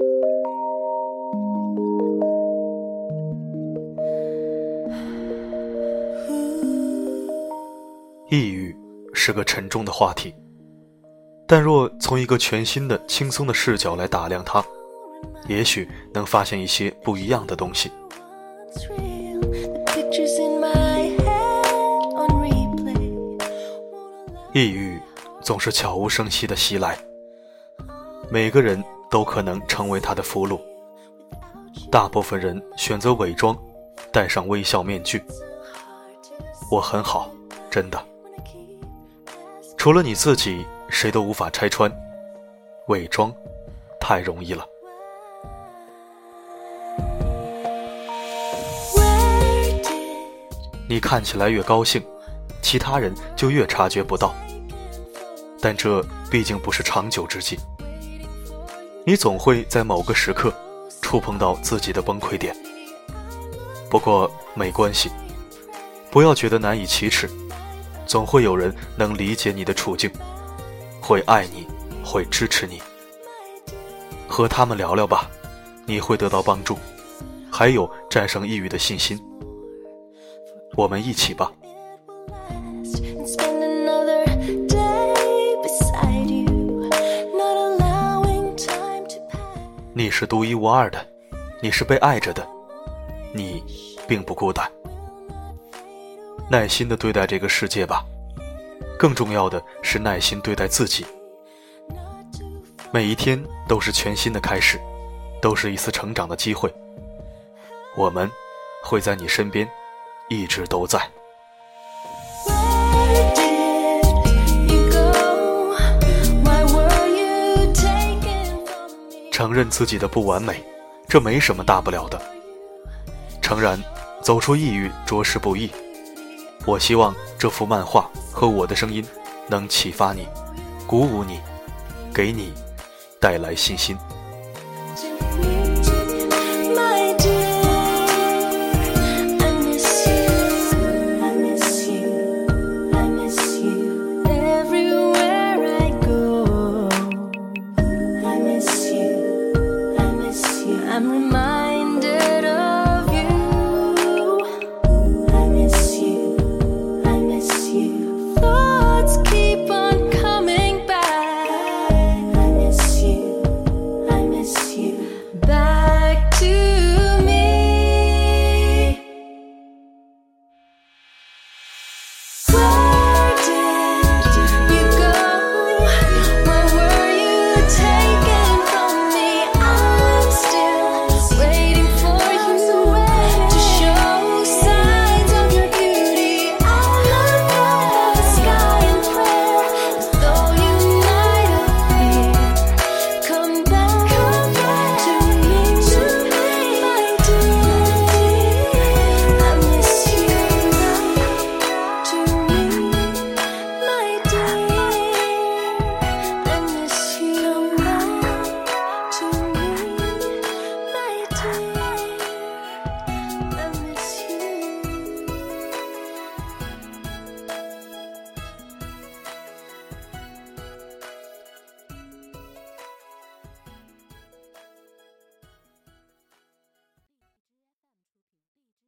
抑郁是个沉重的话题，但若从一个全新的、轻松的视角来打量它，也许能发现一些不一样的东西。抑郁总是悄无声息的袭来，每个人都可能成为他的俘虏。大部分人选择伪装，戴上微笑面具。我很好，真的。除了你自己，谁都无法拆穿。伪装，太容易了。你看起来越高兴，其他人就越察觉不到。但这毕竟不是长久之计。你总会在某个时刻，触碰到自己的崩溃点。不过没关系，不要觉得难以启齿。总会有人能理解你的处境，会爱你，会支持你。和他们聊聊吧，你会得到帮助，还有战胜抑郁的信心。我们一起吧。你是独一无二的，你是被爱着的，你并不孤单。耐心的对待这个世界吧，更重要的是耐心对待自己。每一天都是全新的开始，都是一次成长的机会。我们会在你身边，一直都在。承认自己的不完美，这没什么大不了的。诚然，走出抑郁着实不易。我希望这幅漫画和我的声音能启发你，鼓舞你，给你带来信心。I'm reminded